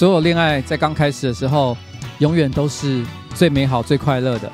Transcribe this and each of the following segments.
所有恋爱在刚开始的时候，永远都是最美好、最快乐的。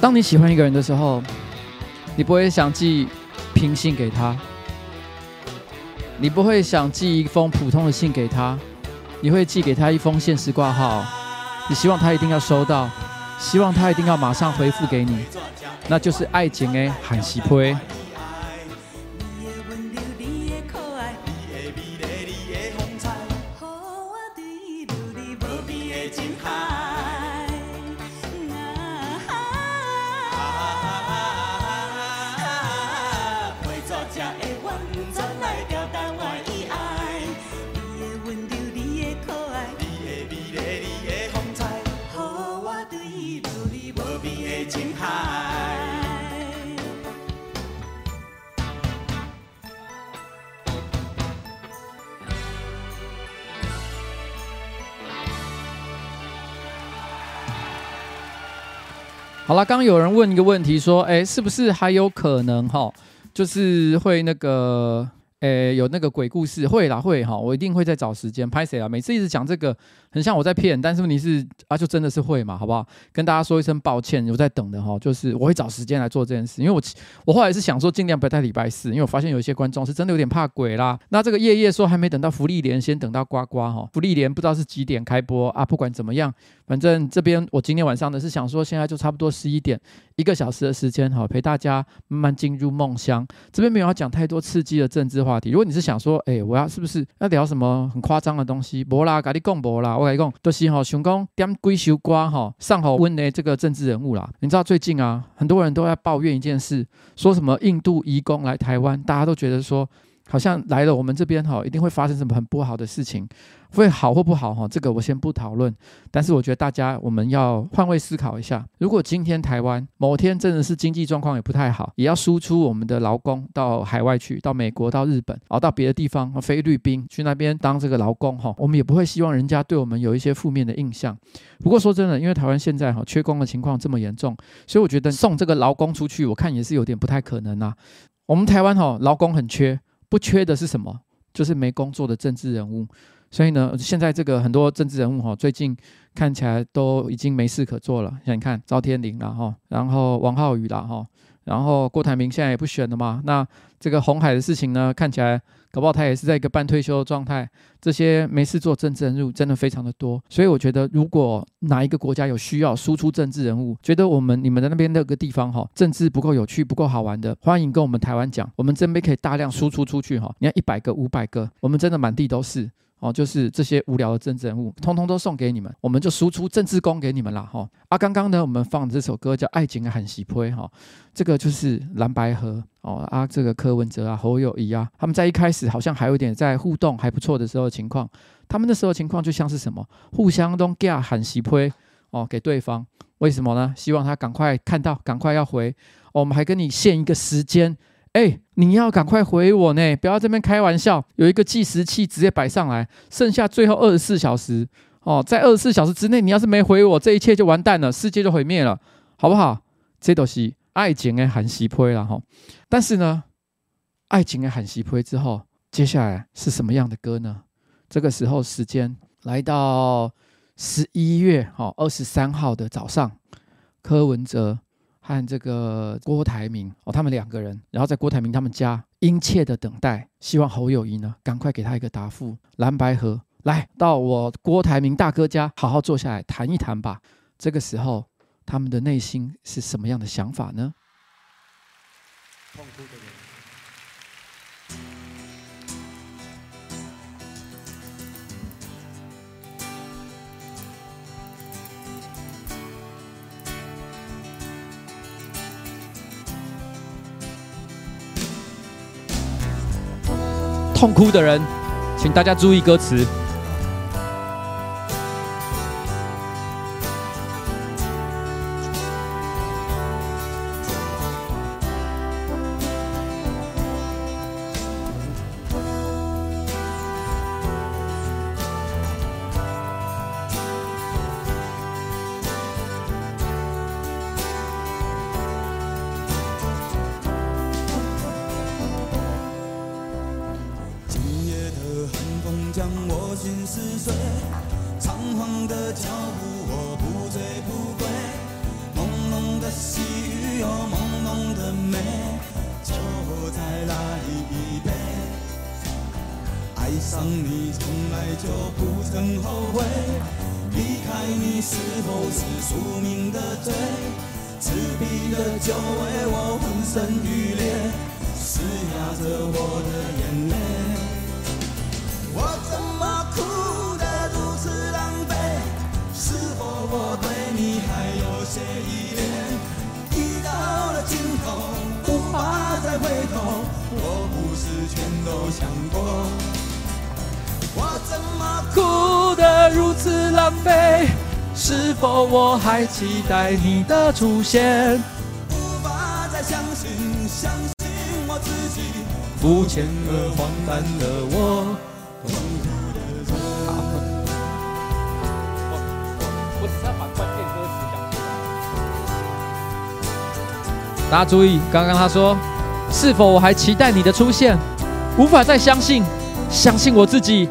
当你喜欢一个人的时候，你不会想寄平信给他，你不会想寄一封普通的信给他，你会寄给他一封限时挂号，你希望他一定要收到，希望他一定要马上回复给你，那就是爱情的罕时批。啊，刚有人问一个问题，说，哎，是不是还有可能哈，就是会那个。诶，有那个鬼故事会啦，会哈，我一定会再找时间拍谁啊。每次一直讲这个，很像我在骗，但是问题是啊，就真的是会嘛，好不好？跟大家说一声抱歉，有在等的哈，就是我会找时间来做这件事，因为我我后来是想说尽量不要在礼拜四，因为我发现有一些观众是真的有点怕鬼啦。那这个夜夜说还没等到福利莲，先等到呱呱哈，福利莲不知道是几点开播啊？不管怎么样，反正这边我今天晚上呢是想说，现在就差不多十一点，一个小时的时间哈，陪大家慢慢进入梦乡。这边没有要讲太多刺激的政治话题。如果你是想说，哎、我要是不是要聊什么很夸张的东西？博啦，跟你讲无啦，我跟你讲，就是吼想讲点几首歌吼，上好温的这个政治人物啦。你知道最近啊，很多人都在抱怨一件事，说什么印度移工来台湾，大家都觉得说。好像来了我们这边哈，一定会发生什么很不好的事情，会好或不好哈，这个我先不讨论。但是我觉得大家我们要换位思考一下，如果今天台湾某天真的是经济状况也不太好，也要输出我们的劳工到海外去，到美国、到日本，然后到别的地方，菲律宾去那边当这个劳工哈，我们也不会希望人家对我们有一些负面的印象。不过说真的，因为台湾现在哈缺工的情况这么严重，所以我觉得送这个劳工出去，我看也是有点不太可能啊。我们台湾哈劳工很缺。不缺的是什么？就是没工作的政治人物。所以呢，现在这个很多政治人物哈，最近看起来都已经没事可做了。像你看，赵天麟了哈，然后王浩宇了哈，然后郭台铭现在也不选了嘛，那这个红海的事情呢，看起来搞不好他也是在一个半退休的状态。这些没事做政治人物真的非常的多，所以我觉得如果哪一个国家有需要输出政治人物，觉得我们你们的那边那个地方哈，政治不够有趣、不够好玩的，欢迎跟我们台湾讲，我们这边可以大量输出出去哈。你看一百个、五百个，我们真的满地都是。哦，就是这些无聊的政治人物，通通都送给你们，我们就输出政治功给你们了哈。啊，刚刚呢，我们放这首歌叫《爱情的罕喜配》哈，这个就是蓝白河哦啊，这个柯文哲啊、侯友谊啊，他们在一开始好像还有点在互动还不错的时候的情况，他们那时候情况就像是什么，互相都给罕喜配哦给对方，为什么呢？希望他赶快看到，赶快要回，我们还跟你限一个时间。哎，你要赶快回我呢！不要这边开玩笑。有一个计时器直接摆上来，剩下最后二十四小时哦，在二十四小时之内，你要是没回我，这一切就完蛋了，世界就毁灭了，好不好？这都是爱情的罕喜配了哈。但是呢，爱情的罕喜配之后，接下来是什么样的歌呢？这个时候时间来到十一月哈二十三号的早上，柯文哲。和这个郭台铭哦，他们两个人，然后在郭台铭他们家殷切的等待，希望侯友谊呢赶快给他一个答复。蓝白合来到我郭台铭大哥家，好好坐下来谈一谈吧。这个时候，他们的内心是什么样的想法呢？痛哭的人。痛哭的人，请大家注意歌词。出现？无法再相信，相信我自己，肤浅而荒诞的我。好，我只要把关键歌词讲出来。大家注意，刚刚他说：“是否我还期待你的出现？无法再相信，相信我自己。”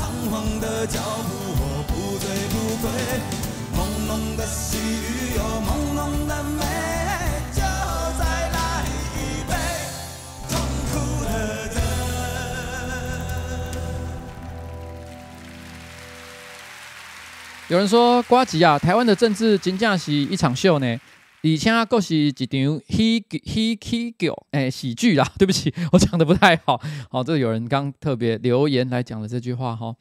仓皇的脚步我不醉不归，朦胧的细雨有朦胧的美，就再来一杯。有人说呱吉啊，台湾的政治真正是一场秀呢。而且，阁，是一场喜喜喜剧，哎，喜剧啦。对不起，我讲的不太好。好，这有人刚特别留言来讲了这句话哈。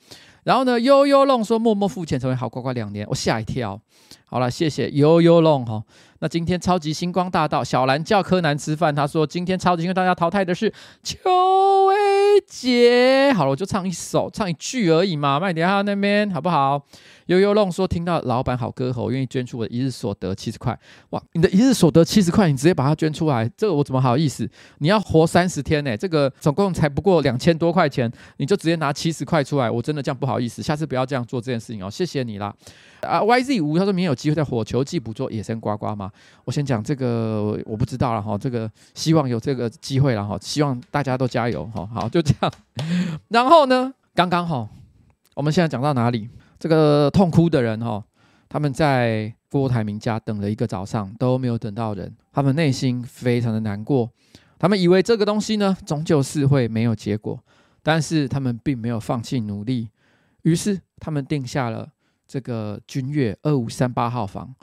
然后呢，悠悠弄说默默付钱成为好乖乖两年，我吓一跳。好了，谢谢悠悠弄哈。那今天超级星光大道，小兰叫柯南吃饭，他说今天超级星光大道淘汰的是邱威杰。好了，我就唱一首，唱一句而已嘛，慢点哈那边好不好？悠悠弄说听到老板好歌喉，我愿意捐出我的一日所得七十块。哇，你的一日所得七十块，你直接把它捐出来，这个我怎么好意思？你要活三十天呢，这个总共才不过两千多块钱，你就直接拿七十块出来，我真的这样不不好意思，下次不要这样做这件事情哦，谢谢你啦。啊，YZ 五他说明有机会在火球季捕捉野生呱呱吗？我先讲这个，我不知道了哈，这个希望有这个机会了哈，希望大家都加油哈，好，就这样。然后呢，刚刚好，我们现在讲到哪里？这个痛哭的人哈，他们在郭台铭家等了一个早上都没有等到人，他们内心非常的难过，他们以为这个东西呢终究是会没有结果，但是他们并没有放弃努力，于是他们定下了这个君悦二五三八号房，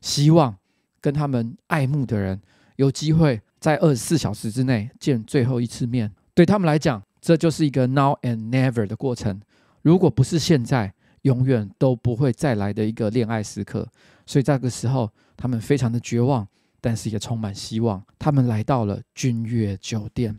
希望跟他们爱慕的人有机会在二十四小时之内见最后一次面。对他们来讲，这就是一个 now and never 的过程，如果不是现在。永远都不会再来的一个恋爱时刻，所以这个时候他们非常的绝望，但是也充满希望。他们来到了君悦酒店。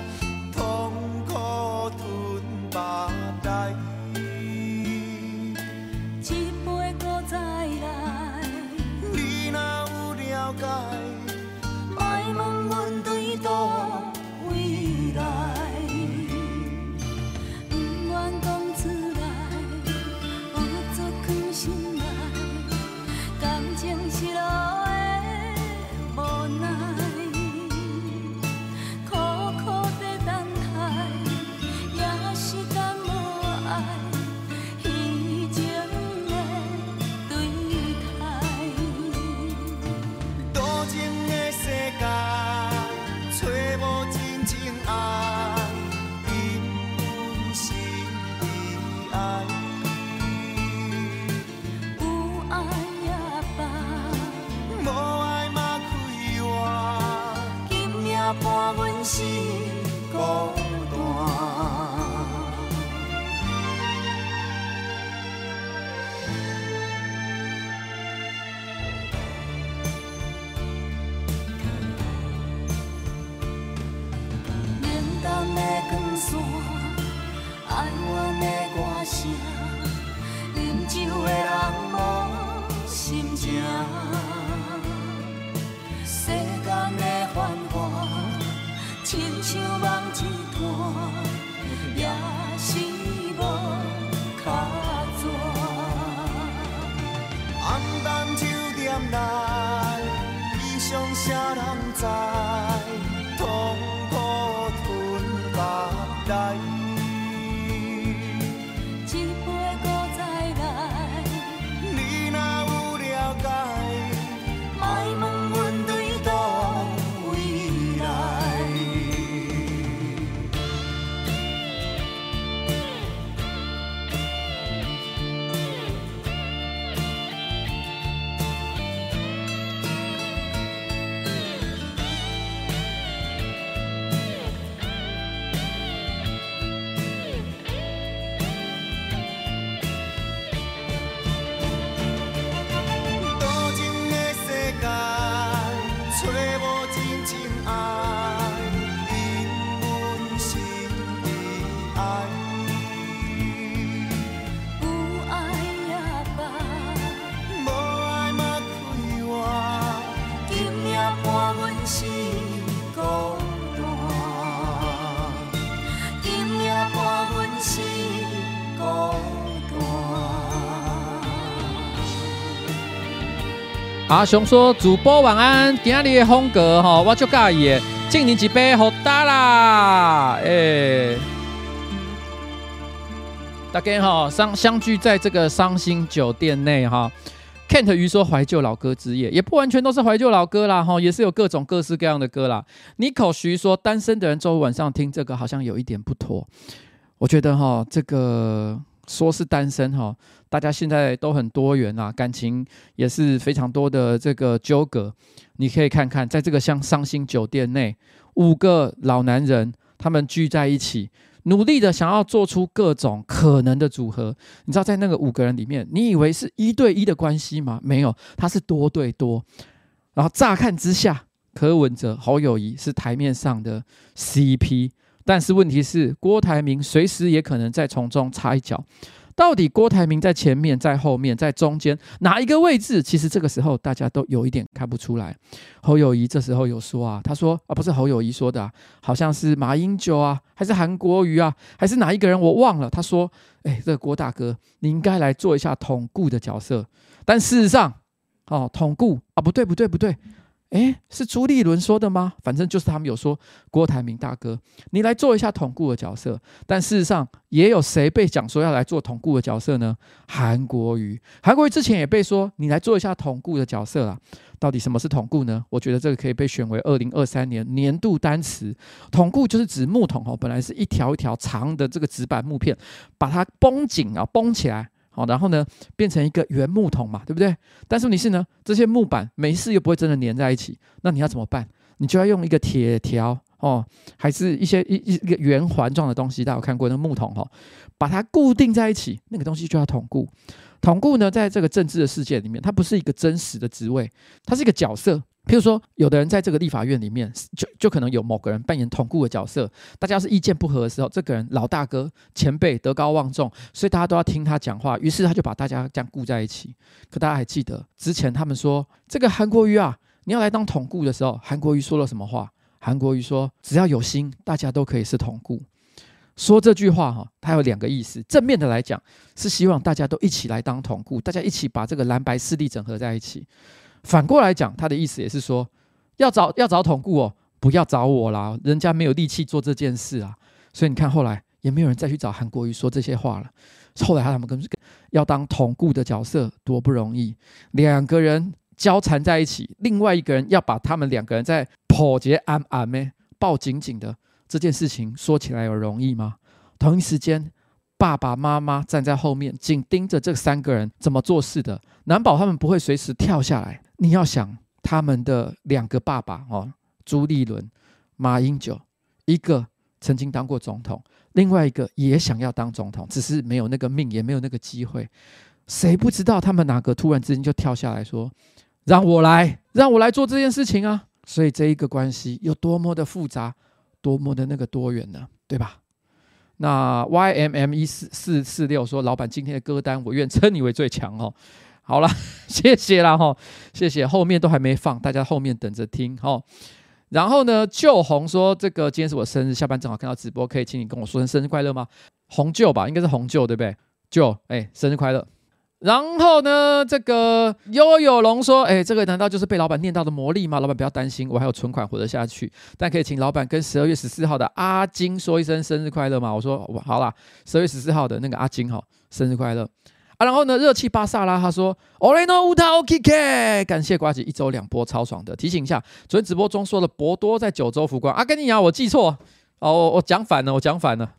暗淡酒店内，悲伤谁人知？痛苦吞腹内。阿雄说：“主播晚安，今天的风格哈，我就介意，敬你几杯好大啦！哎、欸，大家好，相相聚在这个伤心酒店内哈。Kent 鱼说怀旧老歌之夜，也不完全都是怀旧老歌啦哈，也是有各种各式各样的歌啦。Nico 徐说，单身的人周五晚上听这个好像有一点不妥，我觉得哈，这个说是单身哈。”大家现在都很多元啊，感情也是非常多的这个纠葛。你可以看看，在这个像伤心酒店内，五个老男人他们聚在一起，努力的想要做出各种可能的组合。你知道，在那个五个人里面，你以为是一对一的关系吗？没有，他是多对多。然后乍看之下，柯文哲、侯友谊是台面上的 CP，但是问题是，郭台铭随时也可能在从中插一脚。到底郭台铭在前面，在后面，在中间哪一个位置？其实这个时候大家都有一点看不出来。侯友宜这时候有说啊，他说啊，不是侯友宜说的啊，好像是马英九啊，还是韩国瑜啊，还是哪一个人？我忘了。他说，哎，这个郭大哥，你应该来做一下统顾的角色。但事实上，哦，统顾啊，不对，不对，不对。诶，是朱立伦说的吗？反正就是他们有说，郭台铭大哥，你来做一下统顾的角色。但事实上，也有谁被讲说要来做统顾的角色呢？韩国瑜，韩国瑜之前也被说你来做一下统顾的角色啦。到底什么是统顾呢？我觉得这个可以被选为二零二三年年度单词。统顾就是指木桶哦，本来是一条一条长的这个纸板木片，把它绷紧啊，绷起来。好，然后呢，变成一个圆木桶嘛，对不对？但是问题是呢，这些木板没事又不会真的粘在一起，那你要怎么办？你就要用一个铁条哦，还是一些一一个圆环状的东西，大家有看过那个木桶哈、哦，把它固定在一起，那个东西就要统固。统固呢，在这个政治的世界里面，它不是一个真实的职位，它是一个角色。譬如说，有的人在这个立法院里面，就就可能有某个人扮演统顾的角色。大家是意见不合的时候，这个人老大哥、前辈德高望重，所以大家都要听他讲话。于是他就把大家这样顾在一起。可大家还记得之前他们说这个韩国瑜啊，你要来当统顾的时候，韩国瑜说了什么话？韩国瑜说：“只要有心，大家都可以是统顾。”说这句话哈，它有两个意思。正面的来讲，是希望大家都一起来当统顾，大家一起把这个蓝白势力整合在一起。反过来讲，他的意思也是说，要找要找统顾哦，不要找我啦，人家没有力气做这件事啊。所以你看，后来也没有人再去找韩国瑜说这些话了。后来他们跟要当统顾的角色多不容易，两个人交缠在一起，另外一个人要把他们两个人在破结安安咩抱紧紧的这件事情说起来有容易吗？同一时间。爸爸妈妈站在后面，紧盯着这三个人怎么做事的，难保他们不会随时跳下来。你要想他们的两个爸爸哦，朱立伦、马英九，一个曾经当过总统，另外一个也想要当总统，只是没有那个命，也没有那个机会。谁不知道他们哪个突然之间就跳下来说：“让我来，让我来做这件事情啊！”所以这一个关系有多么的复杂，多么的那个多元呢？对吧？那 Y M M 一四四四六说：“老板，今天的歌单，我愿称你为最强哦。”好了，谢谢啦哈，谢谢。后面都还没放，大家后面等着听哈。然后呢，旧红说：“这个今天是我生日，下班正好看到直播，可以请你跟我说声生日快乐吗？”红旧吧，应该是红旧对不对？旧哎，生日快乐。然后呢，这个悠悠龙说：“哎，这个难道就是被老板念到的魔力吗？老板不要担心，我还有存款活得下去。但可以请老板跟十二月十四号的阿金说一声生日快乐吗？”我说：“好啦，十二月十四号的那个阿金哈，生日快乐！”然后呢，热气巴萨拉他说：“Oreno Uta OK，感谢瓜子一周两波超爽的。提醒一下，昨天直播中说的博多在九州福光啊，跟你讲我记错哦，我我讲反了，我讲反了，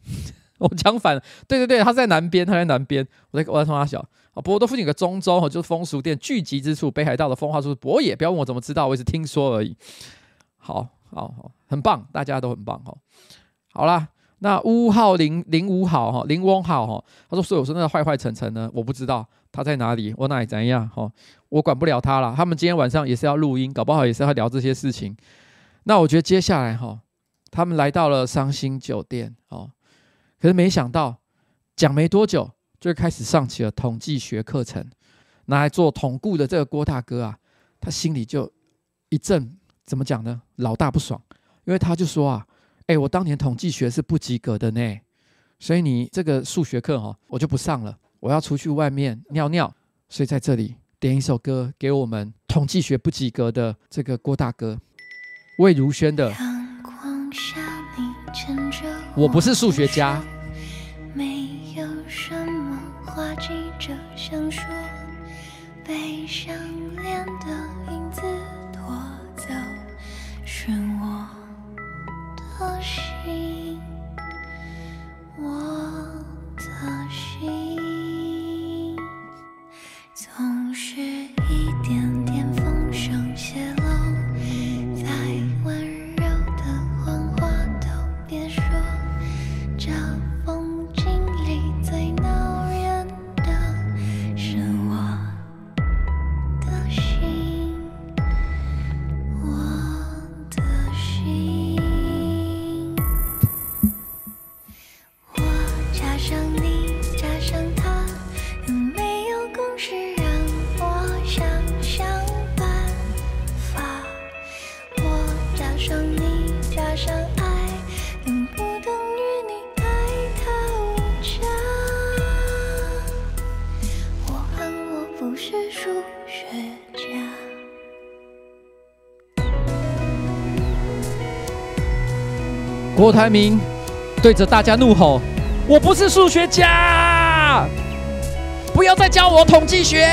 我讲反了。对对对，他在南边，他在南边，我在我在冲他小。”啊，博多附近有个中州哈，就是风俗店聚集之处。北海道的风化处是博野，不要问我怎么知道，我也是听说而已。好，好，好，很棒，大家都很棒哈。好啦，那乌号零零五号哈，林翁号哈，他说所以我说那个坏坏晨晨呢，我不知道他在哪里，我哪里怎样哈，我管不了他了。他们今天晚上也是要录音，搞不好也是要聊这些事情。那我觉得接下来哈，他们来到了伤心酒店哦，可是没想到讲没多久。就开始上起了统计学课程，拿来做统顾的这个郭大哥啊，他心里就一阵怎么讲呢？老大不爽，因为他就说啊，哎，我当年统计学是不及格的呢，所以你这个数学课哈，我就不上了，我要出去外面尿尿，所以在这里点一首歌给我们统计学不及格的这个郭大哥，魏如萱的。阳光下你牵着我不是数学家。郭台铭对着大家怒吼：“我不是数学家，不要再教我统计学，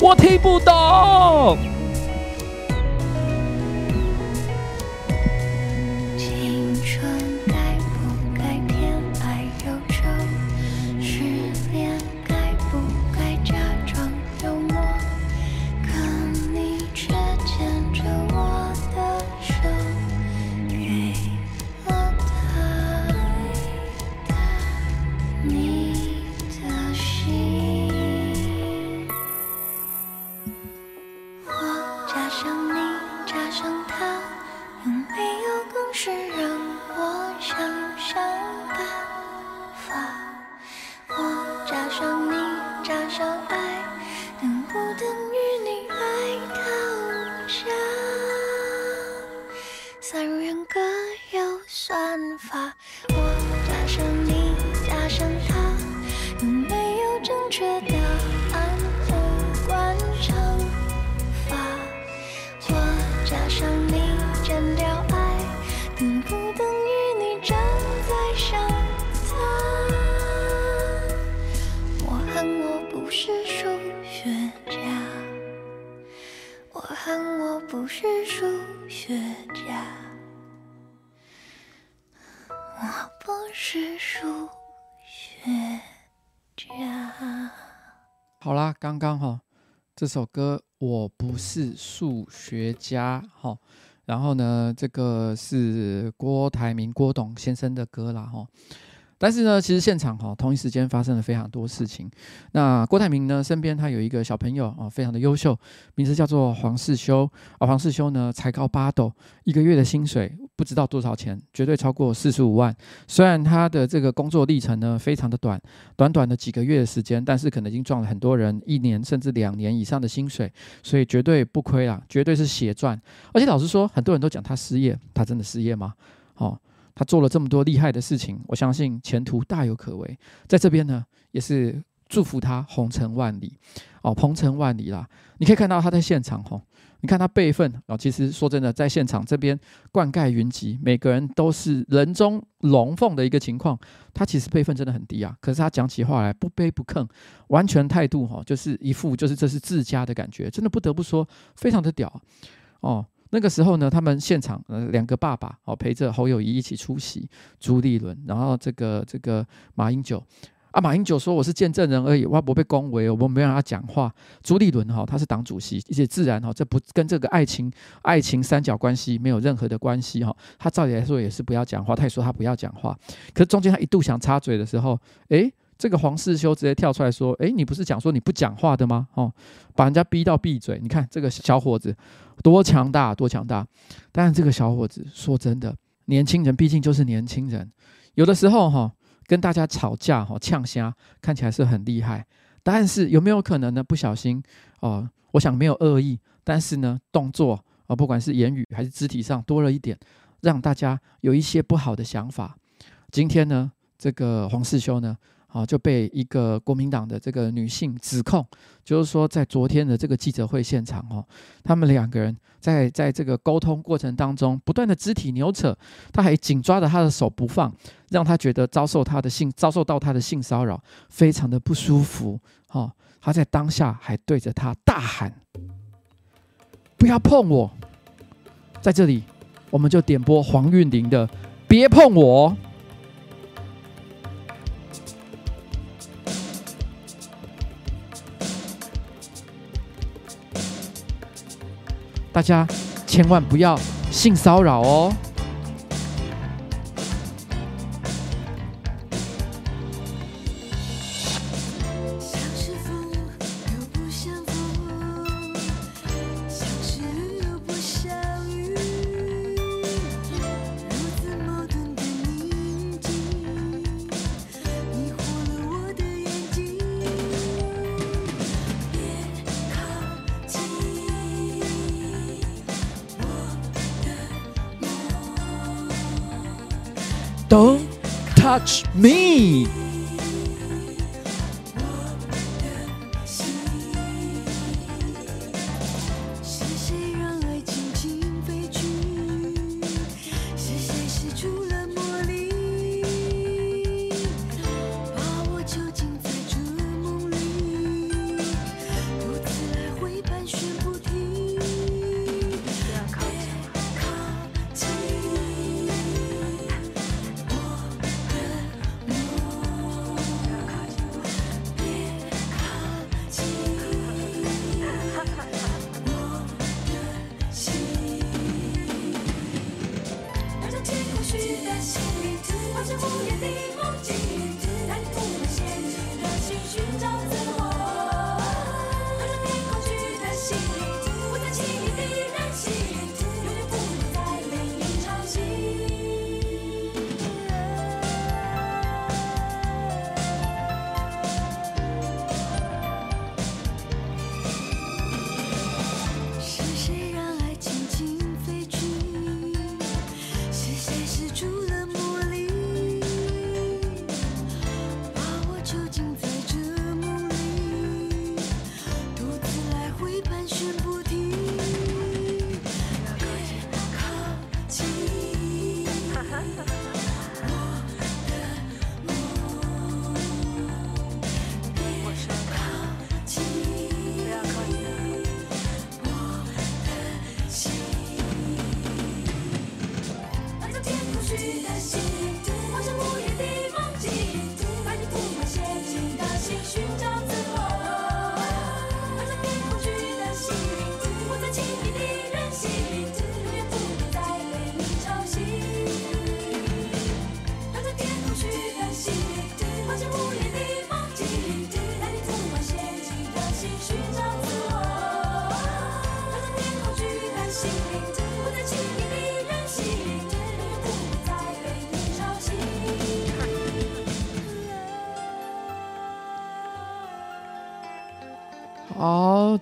我听不懂。”确答案无关乘法？我加上你，减掉爱，等不等于你正在想他？我恨我不是数学家，我恨我不是数学家，我不是数好啦，刚刚哈这首歌我不是数学家哈，然后呢，这个是郭台铭郭董先生的歌啦哈。但是呢，其实现场哈同一时间发生了非常多事情。那郭台铭呢身边他有一个小朋友啊，非常的优秀，名字叫做黄世修啊。黄世修呢才高八斗，一个月的薪水不知道多少钱，绝对超过四十五万。虽然他的这个工作历程呢非常的短，短短的几个月的时间，但是可能已经赚了很多人一年甚至两年以上的薪水，所以绝对不亏啦，绝对是血赚。而且老实说，很多人都讲他失业，他真的失业吗？哦。他做了这么多厉害的事情，我相信前途大有可为。在这边呢，也是祝福他鸿程万里哦，鹏程万里啦！你可以看到他在现场吼，你看他辈分哦。其实说真的，在现场这边灌溉云集，每个人都是人中龙凤的一个情况。他其实辈分真的很低啊，可是他讲起话来不卑不亢，完全态度哈，就是一副就是这是自家的感觉，真的不得不说非常的屌哦。那个时候呢，他们现场呃两个爸爸哦陪着侯友宜一起出席，朱立伦，然后这个这个马英九啊，马英九说我是见证人而已，我不被恭维，我们没让他讲话。朱立伦哈、哦、他是党主席，而且自然哈、哦、这不跟这个爱情爱情三角关系没有任何的关系哈、哦，他照理来说也是不要讲话，他也说他不要讲话，可是中间他一度想插嘴的时候，诶。这个黄世修直接跳出来说：“诶，你不是讲说你不讲话的吗？哦，把人家逼到闭嘴。你看这个小伙子多强大，多强大！但是这个小伙子说真的，年轻人毕竟就是年轻人，有的时候哈、哦、跟大家吵架哈呛声，看起来是很厉害，但是有没有可能呢？不小心哦，我想没有恶意，但是呢动作啊、哦，不管是言语还是肢体上多了一点，让大家有一些不好的想法。今天呢，这个黄世修呢？”啊，就被一个国民党的这个女性指控，就是说在昨天的这个记者会现场，哦，他们两个人在在这个沟通过程当中，不断的肢体扭扯，他还紧抓着他的手不放，让他觉得遭受他的性遭受到他的性骚扰，非常的不舒服，哦，他在当下还对着他大喊：“不要碰我！”在这里，我们就点播黄韵玲的《别碰我》。大家千万不要性骚扰哦。心里就好，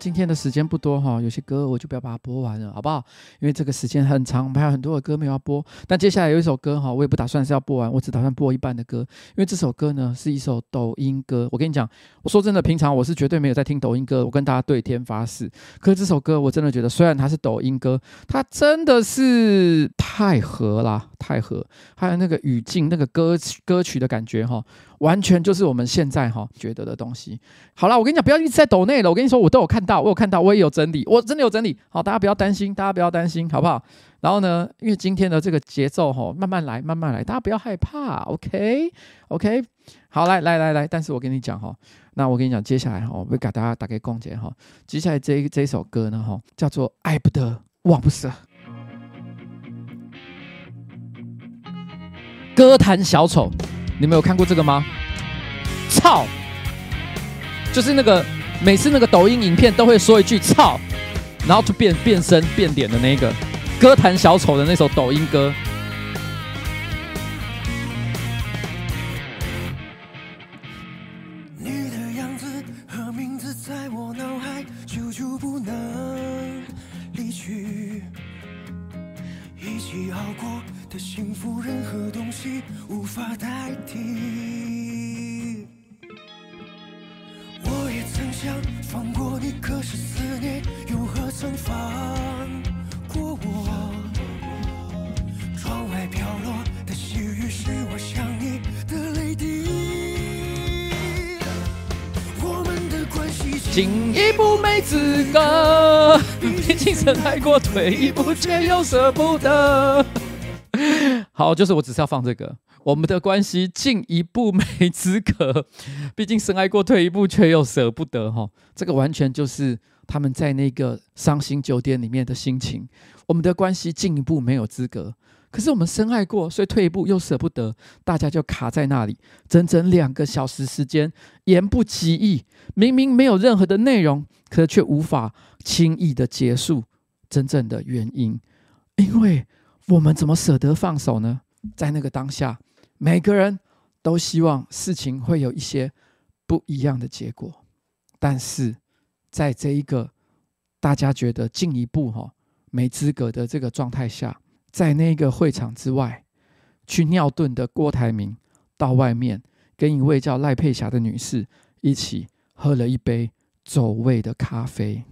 今天的时间不多哈，有些歌我就不要把它播完了，好不好？因为这个时间很长，我们还有很多的歌没有要播。但接下来有一首歌哈，我也不打算是要播完，我只打算播一半的歌，因为这首歌呢是一首抖音歌。我跟你讲，我说真的，平常我是绝对没有在听抖音歌，我跟大家对天发誓。可是这首歌我真的觉得，虽然它是抖音歌，它真的是太合啦，太合，还有那个语境、那个歌曲歌曲的感觉哈。完全就是我们现在哈觉得的东西。好了，我跟你讲，不要一直在抖内了。我跟你说，我都有看到，我有看到，我也有整理，我真的有整理。好，大家不要担心，大家不要担心，好不好？然后呢，因为今天的这个节奏哈，慢慢来，慢慢来，大家不要害怕，OK，OK。好，来来来来，但是我跟你讲哈，那我跟你讲，接下来哈，我会给大家打开共结哈。接下来这一这一首歌呢哈，叫做《爱不得，忘不舍》，歌坛小丑。你们有看过这个吗？操！就是那个每次那个抖音影片都会说一句“操”，然后就变变身变脸的那个歌坛小丑的那首抖音歌。无法代替。我也曾想放过你，可是思念又何曾放过我？窗外飘落的细雨是我想你的泪滴。我们的关系进一步没资格，毕竟深爱过，退一步却又舍不得。好，就是我只是要放这个。我们的关系进一步没资格，毕竟深爱过，退一步却又舍不得。哈，这个完全就是他们在那个伤心酒店里面的心情。我们的关系进一步没有资格，可是我们深爱过，所以退一步又舍不得，大家就卡在那里，整整两个小时时间，言不及义，明明没有任何的内容，可是却无法轻易的结束。真正的原因，因为我们怎么舍得放手呢？在那个当下。每个人都希望事情会有一些不一样的结果，但是在这一个大家觉得进一步哈没资格的这个状态下，在那个会场之外，去尿遁的郭台铭到外面跟一位叫赖佩霞的女士一起喝了一杯走味的咖啡。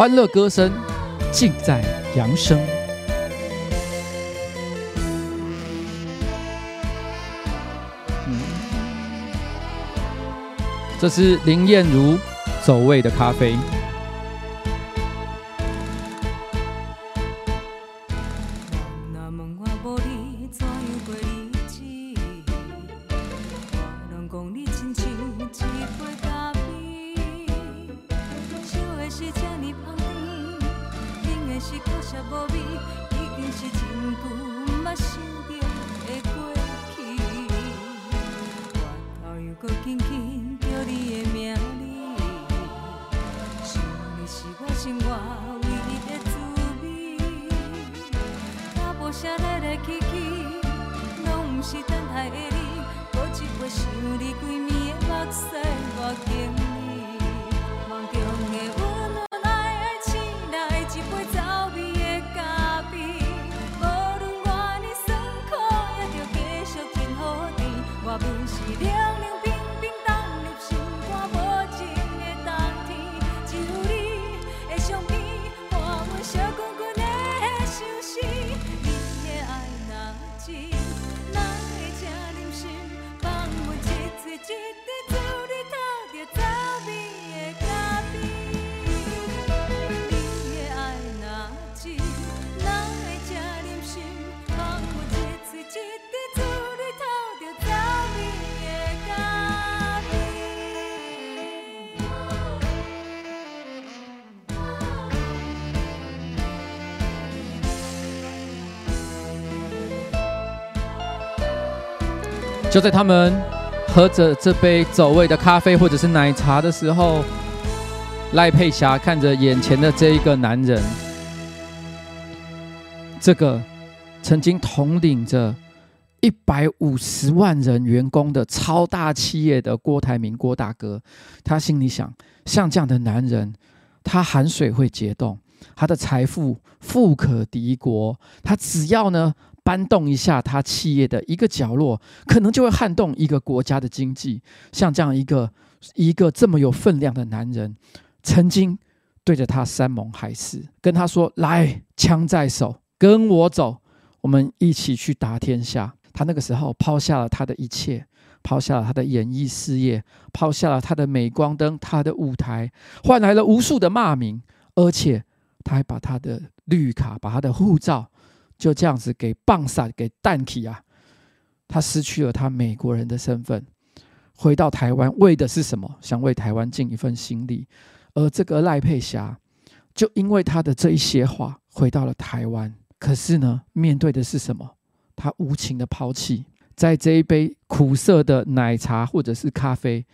欢乐歌声尽在扬声。这是林燕如走位的咖啡。无味，已经是很久想的过去。你的名字，想你是我的滋味。来去去，拢毋是等待的你，过一想你规暝的目屎，我见。就在他们喝着这杯走味的咖啡或者是奶茶的时候，赖佩霞看着眼前的这一个男人，这个曾经统领着一百五十万人员工的超大企业的郭台铭郭大哥，他心里想：像这样的男人，他含水会结冻，他的财富富可敌国，他只要呢搬动一下他企业的一个角落，可能就会撼动一个国家的经济。像这样一个一个这么有分量的男人，曾经。对着他山盟海誓，跟他说：“来，枪在手，跟我走，我们一起去打天下。”他那个时候抛下了他的一切，抛下了他的演艺事业，抛下了他的镁光灯、他的舞台，换来了无数的骂名，而且他还把他的绿卡、把他的护照就这样子给棒杀、给弹起啊！他失去了他美国人的身份，回到台湾为的是什么？想为台湾尽一份心力。而这个赖佩霞，就因为他的这一些话，回到了台湾。可是呢，面对的是什么？他无情的抛弃，在这一杯苦涩的奶茶或者是咖啡，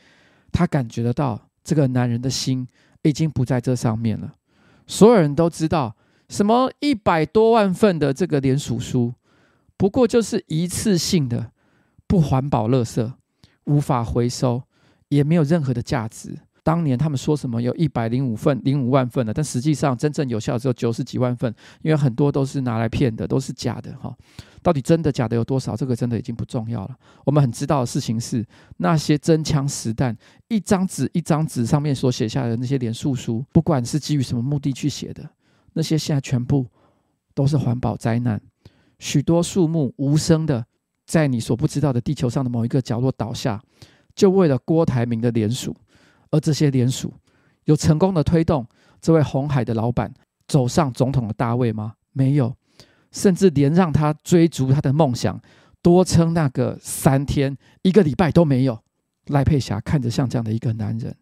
他感觉得到这个男人的心已经不在这上面了。所有人都知道，什么一百多万份的这个联署书，不过就是一次性的不环保垃圾，无法回收，也没有任何的价值。当年他们说什么有一百零五份、零五万份的，但实际上真正有效只有九十几万份，因为很多都是拿来骗的，都是假的哈。到底真的假的有多少？这个真的已经不重要了。我们很知道的事情是，那些真枪实弹、一张纸一张纸上面所写下的那些联署书，不管是基于什么目的去写的，那些现在全部都是环保灾难。许多树木无声的在你所不知道的地球上的某一个角落倒下，就为了郭台铭的联署。而这些联署有成功的推动这位红海的老板走上总统的大位吗？没有，甚至连让他追逐他的梦想多撑那个三天一个礼拜都没有。赖佩霞看着像这样的一个男人，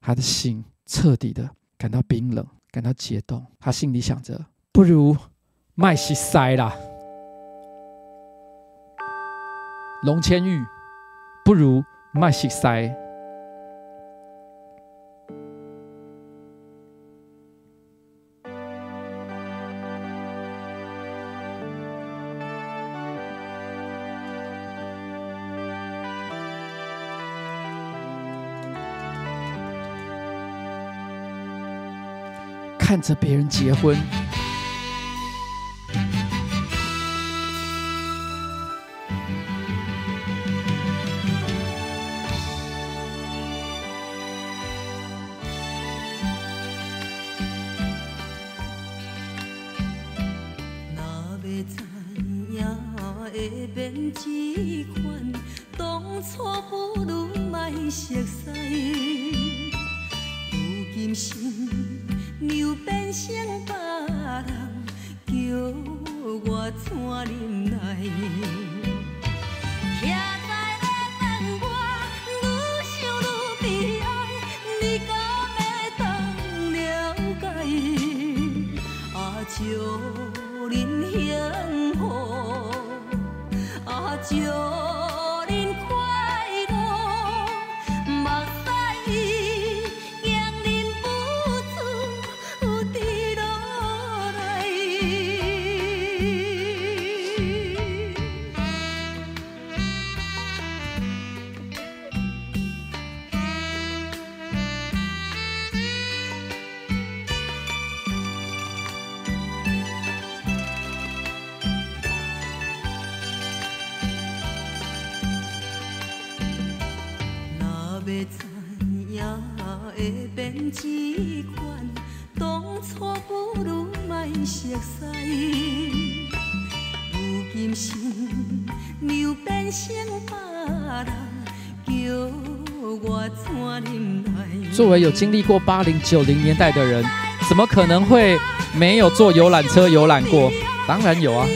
他的心彻底的感到冰冷，感到解冻。他心里想着：不如卖西塞啦，龙千玉，不如卖西塞。看着别人结婚，那要怎样会变这款？当初不如莫熟悉，如今心。作为有经历过八零九零年代的人，怎么可能会没有坐游览车游览过？当然有啊！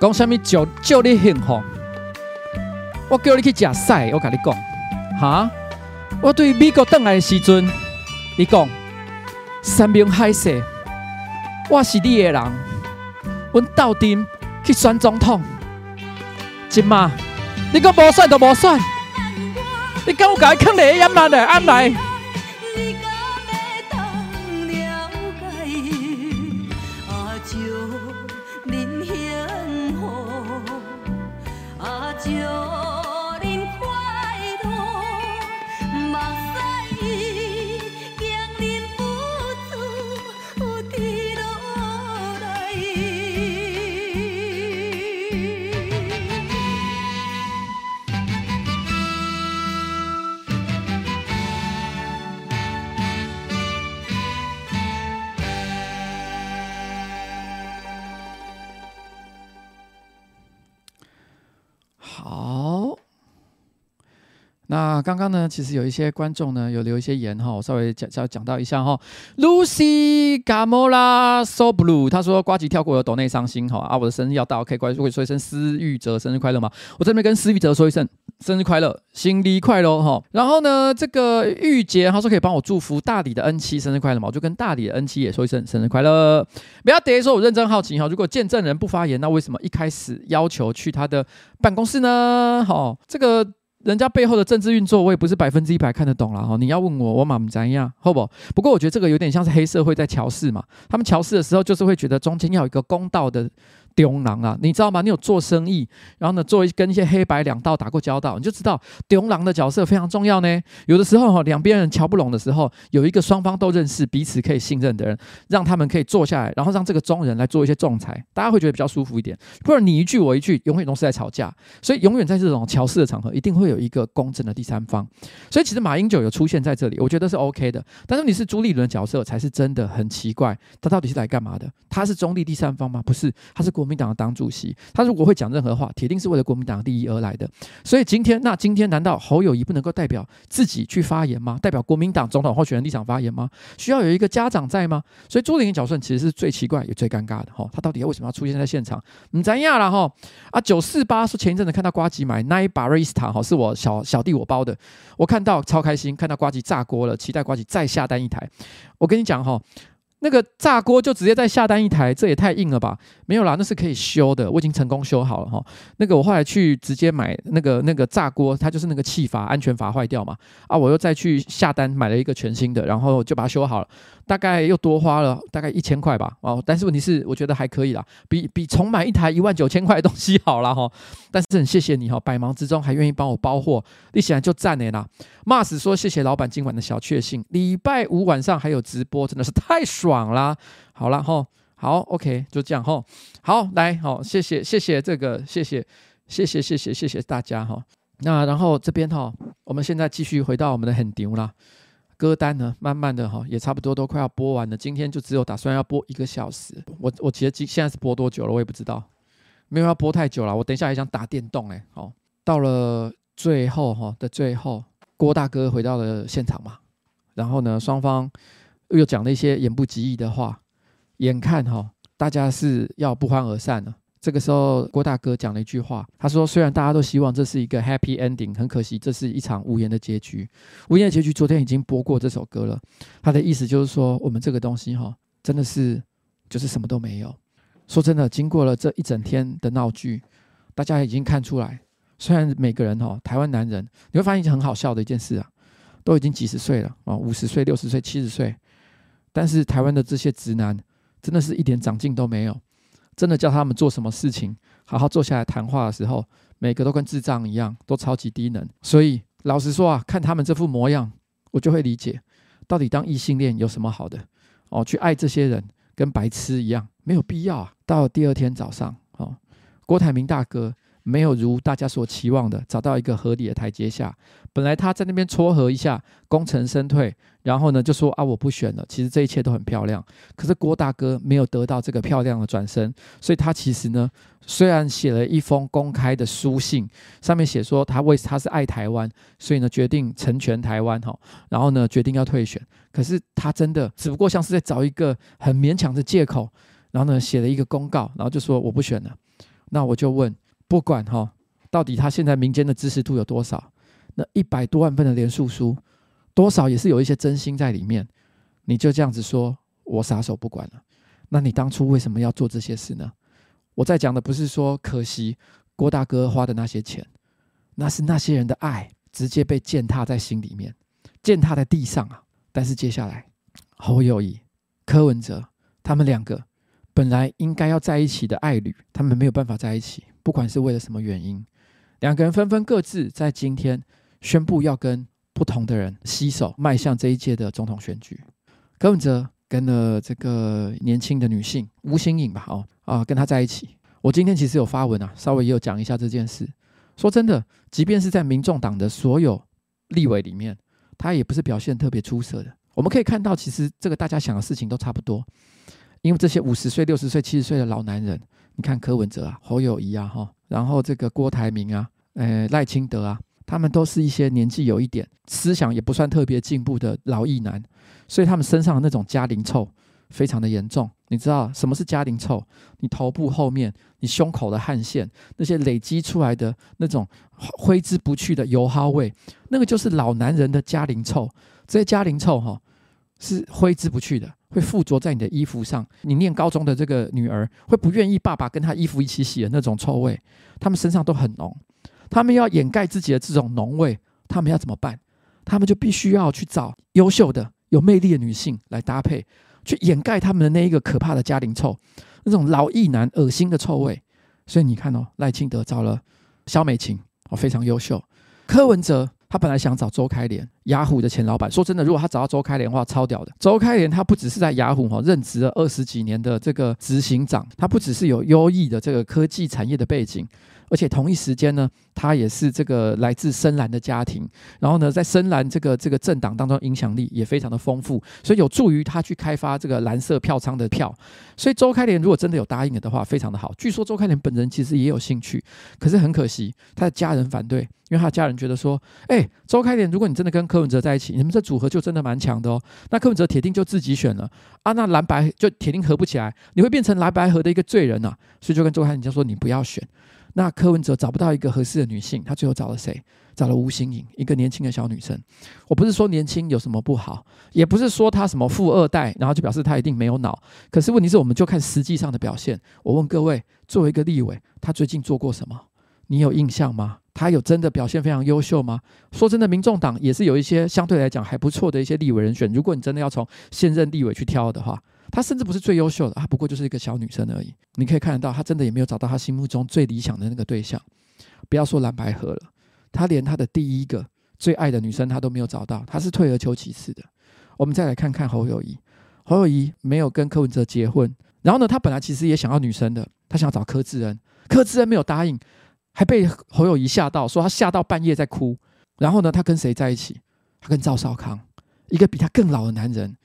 讲什么叫叫你幸福？我叫你去食屎，我跟你讲，哈！我对美国回来的时阵，你讲山盟海誓，我是你的人，阮斗阵去选总统。今嘛，你讲无选就无选，你敢有甲伊囥咧掩埋咧暗来？刚刚呢，其实有一些观众呢有留一些言哈，我稍微讲稍微讲到一下哈。Lucy Gamola So Blue，他说瓜吉跳过了抖内伤心哈啊，我的生日要到，可以乖，会说一声思玉哲生日快乐吗？我这边跟思玉哲说一声生日快乐，新年快乐哈。然后呢，这个玉洁他说可以帮我祝福大理的 N 七生日快乐吗？我就跟大理的 N 七也说一声生日快乐。不要得说，我认真好奇哈，如果见证人不发言，那为什么一开始要求去他的办公室呢？好，这个。人家背后的政治运作，我也不是百分之一百看得懂了哈。你要问我，我嘛不怎样，好不？不过我觉得这个有点像是黑社会在乔氏嘛。他们乔氏的时候，就是会觉得中间要有一个公道的。中人啊，你知道吗？你有做生意，然后呢，做一跟一些黑白两道打过交道，你就知道中人的角色非常重要呢。有的时候哈，两边人瞧不拢的时候，有一个双方都认识、彼此可以信任的人，让他们可以坐下来，然后让这个中人来做一些仲裁，大家会觉得比较舒服一点。不然你一句我一句，永远都是在吵架。所以永远在这种乔事的场合，一定会有一个公正的第三方。所以其实马英九有出现在这里，我觉得是 OK 的。但是你是朱立伦的角色，才是真的很奇怪。他到底是来干嘛的？他是中立第三方吗？不是，他是国民党的党主席。他如果会讲任何话，铁定是为了国民党利益而来的。所以今天，那今天难道侯友谊不能够代表自己去发言吗？代表国民党总统候选人立场发言吗？需要有一个家长在吗？所以朱立伦角色其实是最奇怪也最尴尬的哈。他到底为什么要出现在现场？你怎样了哈？啊，九四八说前一阵子看到瓜吉买那一把瑞斯塔哈，是我小小弟我包的，我看到超开心，看到瓜吉炸锅了，期待瓜吉再下单一台。我跟你讲哈。那个炸锅就直接再下单一台，这也太硬了吧？没有啦，那是可以修的，我已经成功修好了哈。那个我后来去直接买那个那个炸锅，它就是那个气阀安全阀坏掉嘛，啊，我又再去下单买了一个全新的，然后就把它修好了。大概又多花了大概一千块吧，哦，但是问题是我觉得还可以啦，比比重买一台一万九千块的东西好啦哈。但是很谢谢你哈，百忙之中还愿意帮我包货，你显然就赞你啦。Mars 说谢谢老板今晚的小确幸，礼拜五晚上还有直播，真的是太爽啦。好了哈，好 OK 就这样哈，好来好谢谢谢谢这个谢谢谢谢谢谢谢谢大家哈。那然后这边哈，我们现在继续回到我们的很牛啦。歌单呢，慢慢的哈，也差不多都快要播完了。今天就只有打算要播一个小时。我我其实现在是播多久了，我也不知道，没有要播太久了。我等一下还想打电动哎，好，到了最后哈的最后，郭大哥回到了现场嘛，然后呢，双方又讲了一些言不及义的话，眼看哈大家是要不欢而散了。这个时候，郭大哥讲了一句话，他说：“虽然大家都希望这是一个 happy ending，很可惜，这是一场无言的结局。无言的结局，昨天已经播过这首歌了。他的意思就是说，我们这个东西哈，真的是就是什么都没有。说真的，经过了这一整天的闹剧，大家已经看出来，虽然每个人哈，台湾男人，你会发现一件很好笑的一件事啊，都已经几十岁了啊，五十岁、六十岁、七十岁，但是台湾的这些直男，真的是一点长进都没有。”真的叫他们做什么事情，好好坐下来谈话的时候，每个都跟智障一样，都超级低能。所以老实说啊，看他们这副模样，我就会理解，到底当异性恋有什么好的？哦，去爱这些人跟白痴一样，没有必要啊。到了第二天早上，哦，郭台铭大哥。没有如大家所期望的找到一个合理的台阶下。本来他在那边撮合一下，功成身退，然后呢就说啊，我不选了。其实这一切都很漂亮，可是郭大哥没有得到这个漂亮的转身，所以他其实呢虽然写了一封公开的书信，上面写说他为他是爱台湾，所以呢决定成全台湾哈，然后呢决定要退选。可是他真的只不过像是在找一个很勉强的借口，然后呢写了一个公告，然后就说我不选了。那我就问。不管哈，到底他现在民间的支持度有多少？那一百多万份的连署书，多少也是有一些真心在里面。你就这样子说，我撒手不管了。那你当初为什么要做这些事呢？我在讲的不是说可惜郭大哥花的那些钱，那是那些人的爱直接被践踏在心里面，践踏在地上啊。但是接下来，侯友谊、柯文哲他们两个本来应该要在一起的爱侣，他们没有办法在一起，不管是为了什么原因，两个人纷纷各自在今天宣布要跟不同的人携手迈向这一届的总统选举。柯文哲跟了这个年轻的女性吴欣颖吧，哦啊，跟他在一起。我今天其实有发文啊，稍微也有讲一下这件事。说真的，即便是在民众党的所有立委里面。他也不是表现特别出色的。我们可以看到，其实这个大家想的事情都差不多。因为这些五十岁、六十岁、七十岁的老男人，你看柯文哲啊、侯友宜啊，哈，然后这个郭台铭啊、呃赖清德啊，他们都是一些年纪有一点、思想也不算特别进步的老艺男，所以他们身上的那种家龄臭非常的严重。你知道什么是家龄臭？你头部后面、你胸口的汗腺，那些累积出来的那种挥之不去的油耗味，那个就是老男人的家龄臭。这些家龄臭哈是挥之不去的，会附着在你的衣服上。你念高中的这个女儿会不愿意爸爸跟她衣服一起洗的那种臭味，他们身上都很浓。他们要掩盖自己的这种浓味，他们要怎么办？他们就必须要去找优秀的、有魅力的女性来搭配。去掩盖他们的那一个可怕的家庭臭，那种老艺男恶心的臭味。所以你看哦，赖清德找了萧美琴哦，非常优秀。柯文哲他本来想找周开莲，雅虎的前老板。说真的，如果他找到周开莲的话，超屌的。周开莲他不只是在雅虎哈任职了二十几年的这个执行长，他不只是有优异的这个科技产业的背景。而且同一时间呢，他也是这个来自深蓝的家庭，然后呢，在深蓝这个这个政党当中影响力也非常的丰富，所以有助于他去开发这个蓝色票仓的票。所以周开莲如果真的有答应了的话，非常的好。据说周开莲本人其实也有兴趣，可是很可惜他的家人反对，因为他的家人觉得说，哎，周开莲如果你真的跟柯文哲在一起，你们这组合就真的蛮强的哦。那柯文哲铁定就自己选了啊，那蓝白就铁定合不起来，你会变成蓝白合的一个罪人啊。所以就跟周开莲就说，你不要选。那柯文哲找不到一个合适的女性，他最后找了谁？找了吴欣颖，一个年轻的小女生。我不是说年轻有什么不好，也不是说她什么富二代，然后就表示她一定没有脑。可是问题是，我们就看实际上的表现。我问各位，作为一个立委，他最近做过什么？你有印象吗？他有真的表现非常优秀吗？说真的，民众党也是有一些相对来讲还不错的一些立委人选。如果你真的要从现任立委去挑的话。她甚至不是最优秀的，她不过就是一个小女生而已。你可以看得到，她真的也没有找到她心目中最理想的那个对象。不要说蓝白合了，她连她的第一个最爱的女生她都没有找到，她是退而求其次的。我们再来看看侯友谊，侯友谊没有跟柯文哲结婚，然后呢，他本来其实也想要女生的，他想要找柯志恩，柯志恩没有答应，还被侯友谊吓到，说他吓到半夜在哭。然后呢，他跟谁在一起？他跟赵少康，一个比他更老的男人。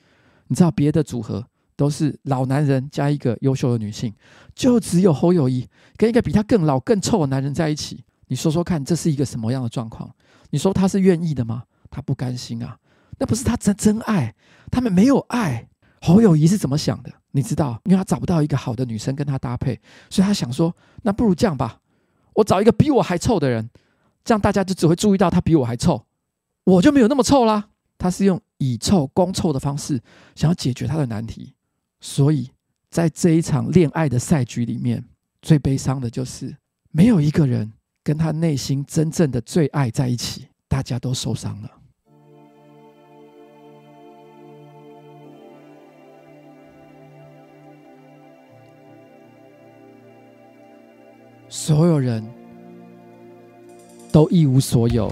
你知道别的组合？都是老男人加一个优秀的女性，就只有侯友谊跟一个比他更老更臭的男人在一起。你说说看，这是一个什么样的状况？你说他是愿意的吗？他不甘心啊，那不是他真真爱，他们没有爱。侯友谊是怎么想的？你知道，因为他找不到一个好的女生跟他搭配，所以他想说，那不如这样吧，我找一个比我还臭的人，这样大家就只会注意到他比我还臭，我就没有那么臭啦。他是用以臭攻臭的方式，想要解决他的难题。所以，在这一场恋爱的赛局里面，最悲伤的就是没有一个人跟他内心真正的最爱在一起，大家都受伤了。所有人都一无所有。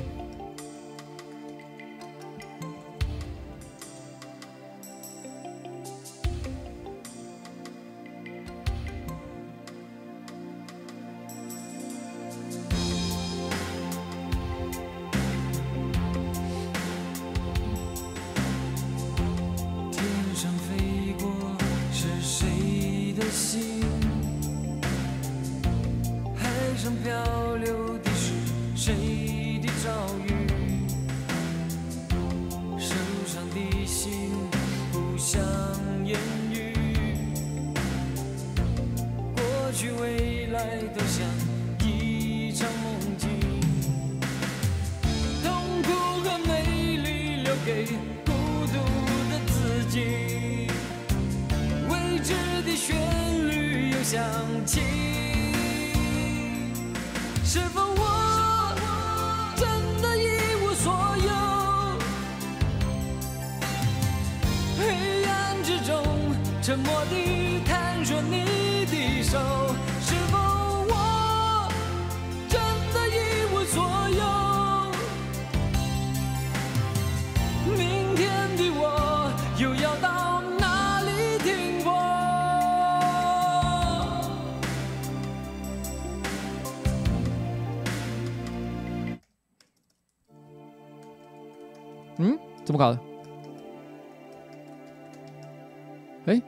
哎，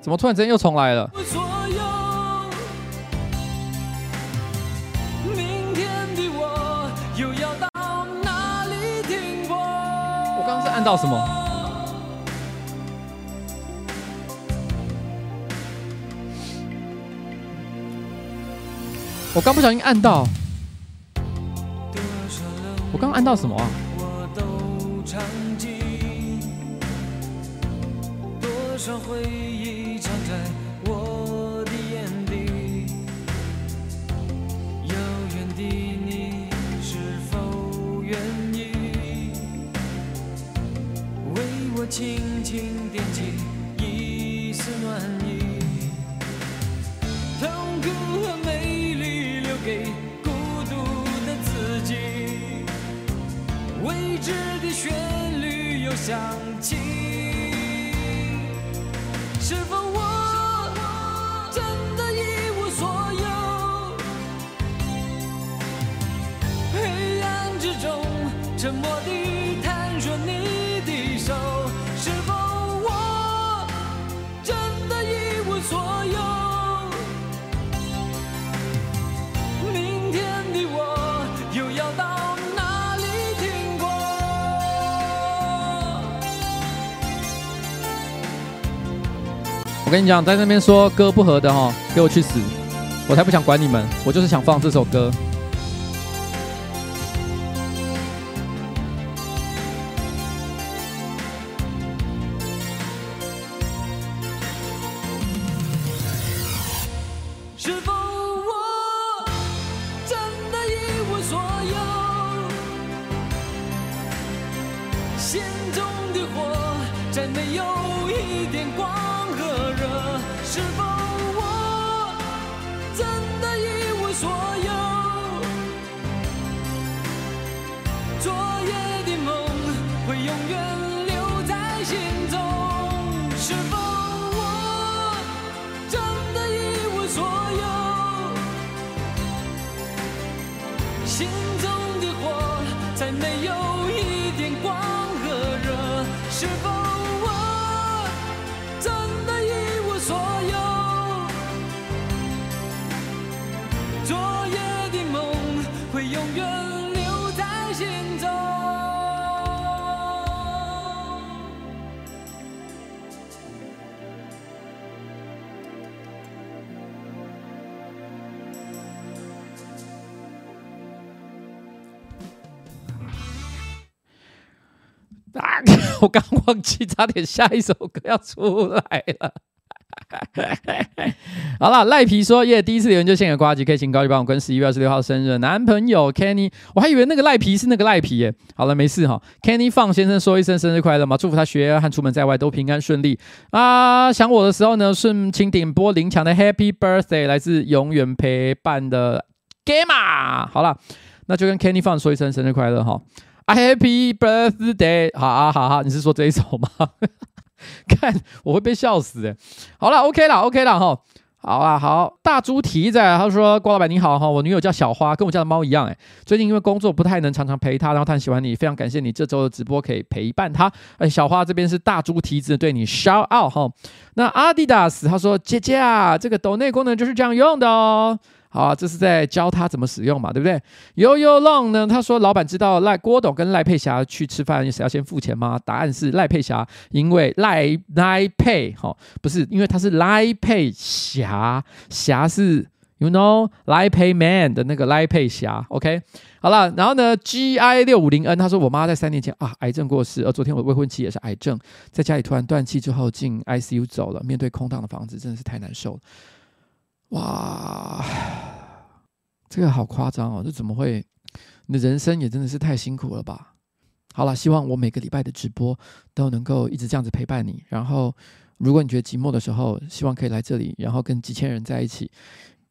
怎么突然之间又重来了？我刚是按到什么？我刚不小心按到，我刚按到什么啊？轻点起一丝暖意？痛苦和美丽留给孤独的自己。未知的旋律又响起，跟你讲，在那边说歌不合的哈，给我去死！我才不想管你们，我就是想放这首歌。昨夜的梦会永远留在心中，是否忘记，差点下一首歌要出来了。好了，赖皮说耶，第一次留言就献给瓜吉，可以请呱吉帮我跟十一月二十六号生日男朋友 Kenny，我还以为那个赖皮是那个赖皮耶。好了，没事哈。Kenny 放先生说一声生日快乐嘛，祝福他学业和出门在外都平安顺利啊。想我的时候呢，顺请点播林强的 Happy Birthday，来自永远陪伴的 Gamma。好了，那就跟 Kenny 放说一声生日快乐哈。Happy birthday！好啊，好啊，你是说这一首吗？看我会被笑死哎。好了，OK 了，OK 了哈。好啊，好。大猪蹄子，他说：“郭老板你好哈，我女友叫小花，跟我家的猫一样哎。最近因为工作不太能常常陪她，然后她很喜欢你，非常感谢你这周的直播可以陪伴她。哎，小花这边是大猪蹄子对你 shout out 哈。那阿迪达斯他说：姐姐啊，这个抖内功能就是这样用的哦。”好啊，这是在教他怎么使用嘛，对不对？Yo Yo Long 呢？他说老板知道赖郭董跟赖佩霞去吃饭，谁要先付钱吗？答案是赖佩霞，因为赖赖佩哈，不是，因为他是赖佩霞，霞是 you know 赖佩 man 的那个赖佩霞。OK，好了，然后呢，GI 六五零 N 他说我妈在三年前啊癌症过世，而昨天我未婚妻也是癌症，在家里突然断气之后进 ICU 走了，面对空荡的房子真的是太难受了。哇，这个好夸张哦！这怎么会？你的人生也真的是太辛苦了吧？好了，希望我每个礼拜的直播都能够一直这样子陪伴你。然后，如果你觉得寂寞的时候，希望可以来这里，然后跟几千人在一起，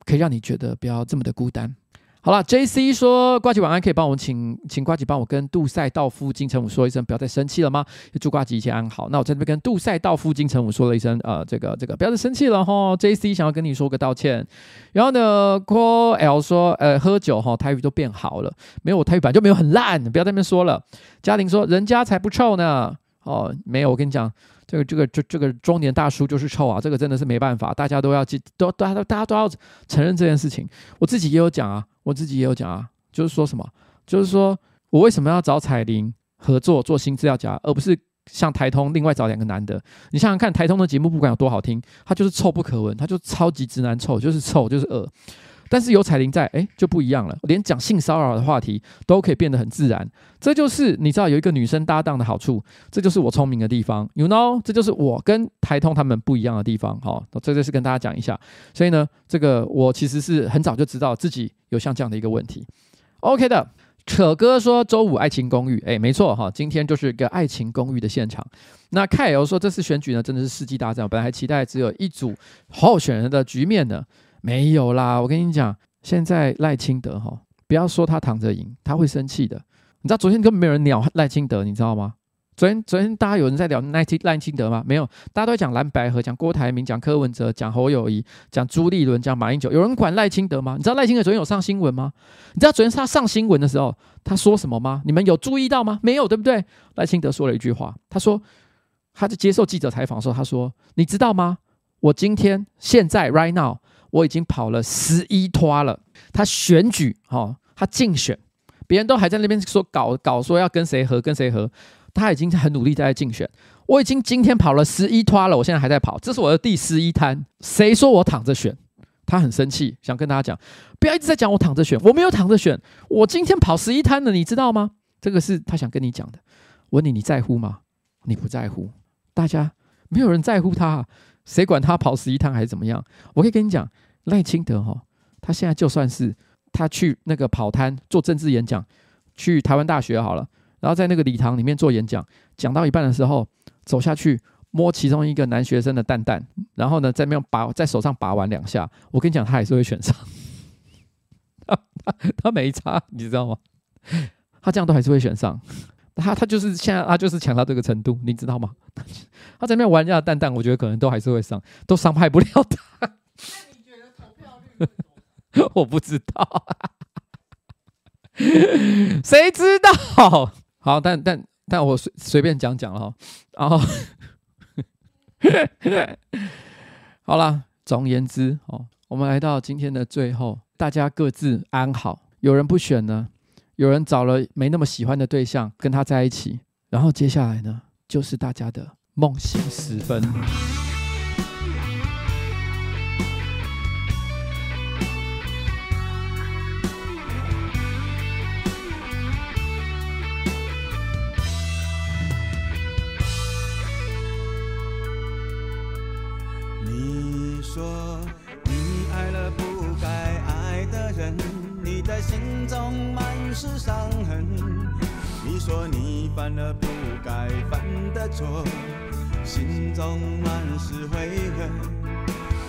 可以让你觉得不要这么的孤单。好了，J C 说呱吉晚安，可以帮我请请呱吉帮我跟杜塞道夫金城武说一声，不要再生气了吗？祝呱吉一切安好。那我在这边跟杜塞道夫金城武说了一声，呃，这个这个不要再生气了哈。J C 想要跟你说个道歉。然后呢，Call L 说，呃，喝酒哈，台语都变好了，没有我台语版就没有很烂，不要在那边说了。嘉玲说，人家才不臭呢。哦，没有，我跟你讲。这个这个这这个中年大叔就是臭啊！这个真的是没办法，大家都要记，都大家大家都要承认这件事情。我自己也有讲啊，我自己也有讲啊，就是说什么，就是说我为什么要找彩玲合作做新资料夹，而不是像台通另外找两个男的？你想想看，台通的节目不管有多好听，他就是臭不可闻，他就超级直男臭，就是臭就是恶。但是有彩铃在，哎，就不一样了。连讲性骚扰的话题都可以变得很自然，这就是你知道有一个女生搭档的好处，这就是我聪明的地方，you know，这就是我跟台通他们不一样的地方。好，这就是跟大家讲一下。所以呢，这个我其实是很早就知道自己有像这样的一个问题。OK 的，可哥说周五爱情公寓，哎，没错哈，今天就是一个爱情公寓的现场。那凯尔说这次选举呢，真的是世纪大战，本来还期待只有一组候选人的局面呢。没有啦，我跟你讲，现在赖清德哈，不要说他躺着赢，他会生气的。你知道昨天根本没有人鸟赖清德，你知道吗？昨天昨天大家有人在聊赖清赖清德吗？没有，大家都在讲蓝白合，讲郭台铭，讲柯文哲，讲侯友宜，讲朱立伦，讲马英九。有人管赖清德吗？你知道赖清德昨天有上新闻吗？你知道昨天他上新闻的时候他说什么吗？你们有注意到吗？没有，对不对？赖清德说了一句话，他说他在接受记者采访的时候，他说：“你知道吗？我今天现在 right now。”我已经跑了十一拖了，他选举哈，他竞选，别人都还在那边说搞搞说要跟谁合跟谁合，他已经很努力在竞选。我已经今天跑了十一拖了，我现在还在跑，这是我的第十一摊。谁说我躺着选？他很生气，想跟大家讲，不要一直在讲我躺着选，我没有躺着选，我今天跑十一摊了，你知道吗？这个是他想跟你讲的。问你，你在乎吗？你不在乎，大家没有人在乎他。谁管他跑十一趟还是怎么样？我可以跟你讲，赖清德哈，他现在就算是他去那个跑摊做政治演讲，去台湾大学好了，然后在那个礼堂里面做演讲，讲到一半的时候走下去摸其中一个男学生的蛋蛋，然后呢在那边把在手上把玩两下，我跟你讲，他还是会选上。他他他没差，你知道吗？他这样都还是会选上。他他就是现在他就是强到这个程度，你知道吗？他在那边玩人家的蛋蛋，我觉得可能都还是会伤，都伤害不了他。那你觉得投票率？我不知道，谁知道？好，但但但我随随便讲讲了哈。然后，好了，总而言之哦，我们来到今天的最后，大家各自安好。有人不选呢？有人找了没那么喜欢的对象跟他在一起，然后接下来呢，就是大家的梦醒时分。是伤痕。你说你犯了不该犯的错，心中满是悔恨。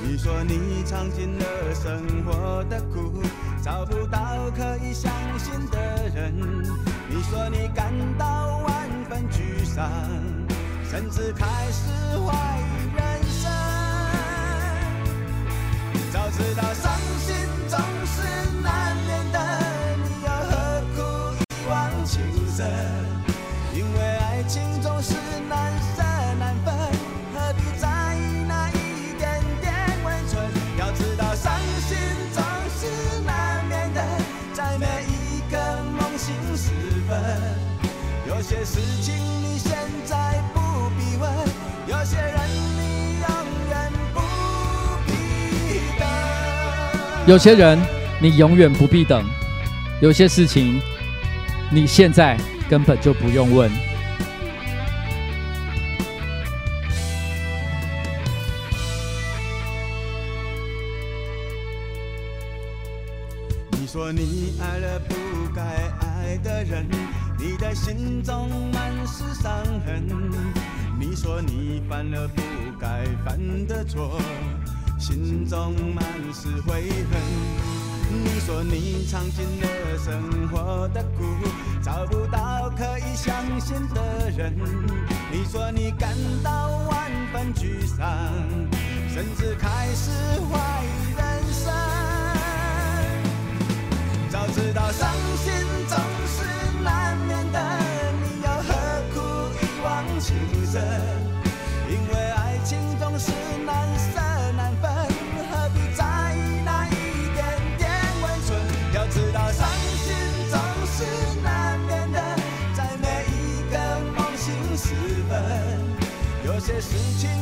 你说你尝尽了生活的苦，找不到可以相信的人。你说你感到万分沮丧，甚至开始怀疑人生。早知道伤心因为爱情总是难舍难分，何必在意那一点点温存？要知道伤心总是难免的，在每一个梦醒时分。有些事情你现在不必问，有些人你永远不必等。有些人你永远不必等，有些事情。你现在根本就不用问。你说你爱了不该爱的人，你的心中满是伤痕。你说你犯了不该犯的错，心中满是悔恨。你说你尝尽了生活的苦，找不到可以相信的人。你说你感到万分沮丧，甚至开始怀疑人生。早知道伤心总些事情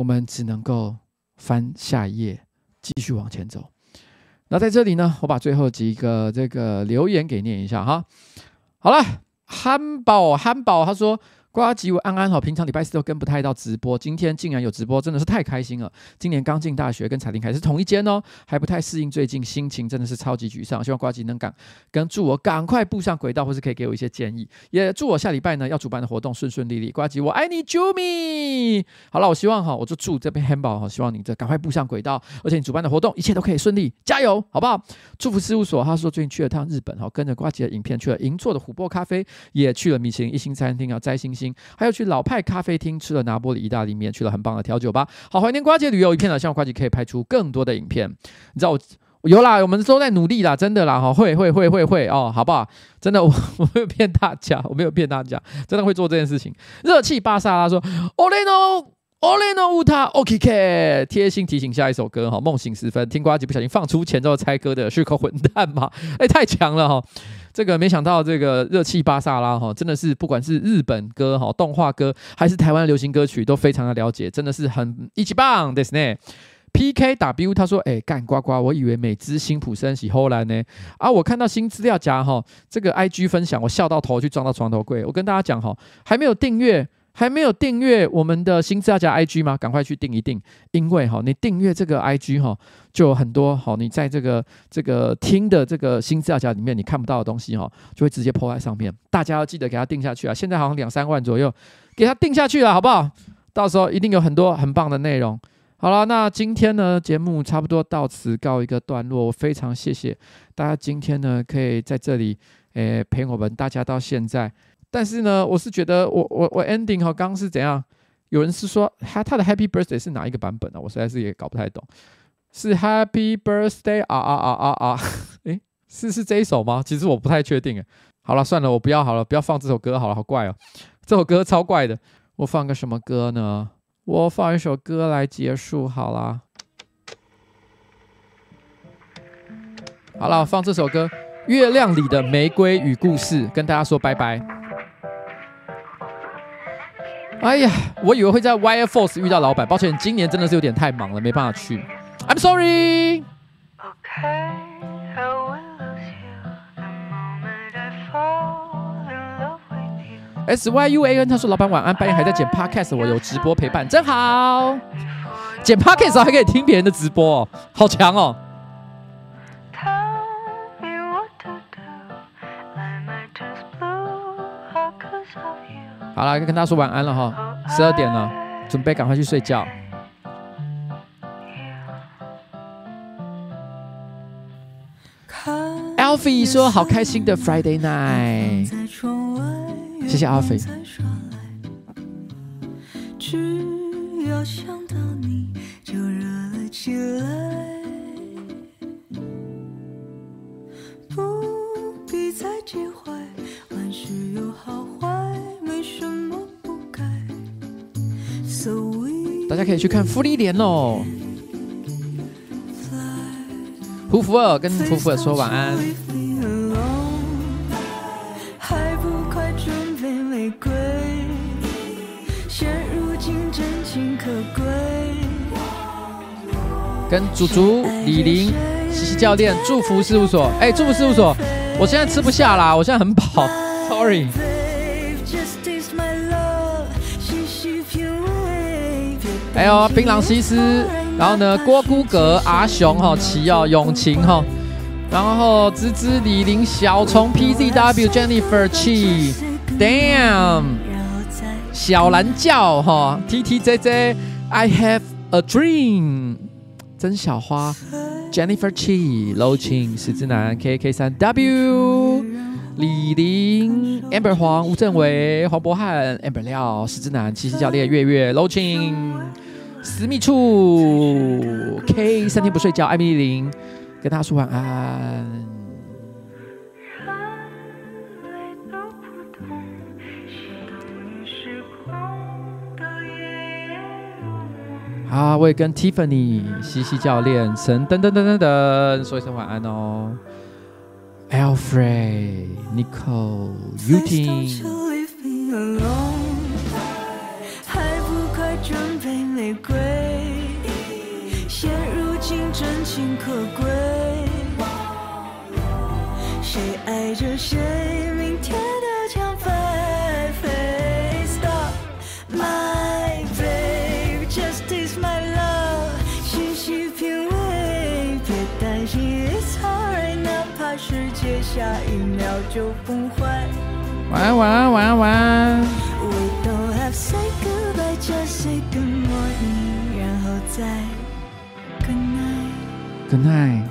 我们只能够翻下一页，继续往前走。那在这里呢，我把最后几个这个留言给念一下哈。好了，汉堡汉堡他说。呱吉，我安安好，平常礼拜四都跟不太到直播，今天竟然有直播，真的是太开心了。今年刚进大学，跟彩玲还是同一间哦，还不太适应，最近心情真的是超级沮丧。希望呱吉能赶跟祝我赶快步上轨道，或是可以给我一些建议，也祝我下礼拜呢要主办的活动顺顺利利。呱吉，我爱你，Jumi。好了，我希望哈，我就祝这边汉堡哈，希望你这赶快步上轨道，而且你主办的活动一切都可以顺利，加油，好不好？祝福事务所，他说最近去了趟日本哈，跟着呱吉的影片去了银座的琥珀咖啡，也去了米其林一星餐厅啊摘星星还有去老派咖啡厅吃了拿坡里意大利面，去了很棒的调酒吧，好怀念瓜姐旅游一片了。希望瓜姐可以拍出更多的影片。你知道我，有啦，我们都在努力啦，真的啦哈，会会会会会哦，好不好？真的，我 我没有骗大家，我没有骗大家，真的会做这件事情。热气巴萨拉说，Oleno Oleno Uta OKK，贴心提醒下一首歌哈，梦醒时分听瓜吉不小心放出前奏猜歌的是口混蛋吗？哎，太强了哈。这个没想到，这个热气巴萨拉哈，真的是不管是日本歌哈、动画歌，还是台湾流行歌曲，都非常的了解，真的是很一级棒，对不对？PKW 他说：“哎，干呱呱，我以为美姿辛普森喜后来呢，啊，我看到新资料夹哈，这个 IG 分享，我笑到头去撞到床头柜。我跟大家讲哈，还没有订阅。”还没有订阅我们的新资料夹 IG 吗？赶快去订一订，因为哈，你订阅这个 IG 哈，就有很多好，你在这个这个听的这个新资料夹里面你看不到的东西哈，就会直接 po 在上面。大家要记得给他订下去啊！现在好像两三万左右，给他订下去了，好不好？到时候一定有很多很棒的内容。好了，那今天呢，节目差不多到此告一个段落。我非常谢谢大家今天呢，可以在这里诶陪我们大家到现在。但是呢，我是觉得我我我 ending 哈，刚刚是怎样？有人是说他他的 Happy Birthday 是哪一个版本呢、啊？我实在是也搞不太懂。是 Happy Birthday 啊啊啊啊啊！诶，是是这一首吗？其实我不太确定诶。好了，算了，我不要好了，不要放这首歌好了，好怪哦，这首歌超怪的。我放个什么歌呢？我放一首歌来结束好了。好了，放这首歌《月亮里的玫瑰与故事》，跟大家说拜拜。哎呀，我以为会在 Wire Force 遇到老板，抱歉，今年真的是有点太忙了，没办法去。I'm sorry。S Y U A N，他说：“老板晚安，半夜还在剪 podcast，我有直播陪伴，真好。剪 podcast 还可以听别人的直播哦，好强哦。”好了，跟大家说晚安了哈，十二点了，准备赶快去睡觉。Alfie 说好开心的 Friday night，谢谢 Alfie。大家可以去看芙莉莲哦。胡福尔跟胡福尔说晚安。跟祖祖李玲西西教练祝福事务所，哎，祝福事务所，我现在吃不下啦，我现在很饱，sorry。还有槟榔西施，然后呢，郭姑格、阿雄哈、奇哦、永晴哈，然后芝芝、李玲、小虫、PZW、Jennifer、Chi、Damn、小蓝教哈、TTJJ、I Have a Dream、曾小花、Jennifer Chi、Low Ching、石之南、KK 三 W、李玲、Amber 黄、吴正伟、黄博翰、Amber 廖、石之南、七夕教练、月月、loching。私密处，K 三天不睡觉，艾米丽琳跟大家说晚安。好，我也跟 Tiffany、西西教练、神等等等等等说一声晚安哦。Alfred、Nicole、Yuting。玫瑰，现如今真情可贵。谁爱着谁，就崩坏。晚安，晚安，晚安，晚安。We don't have say goodbye, just say good morning. Good night. Good night.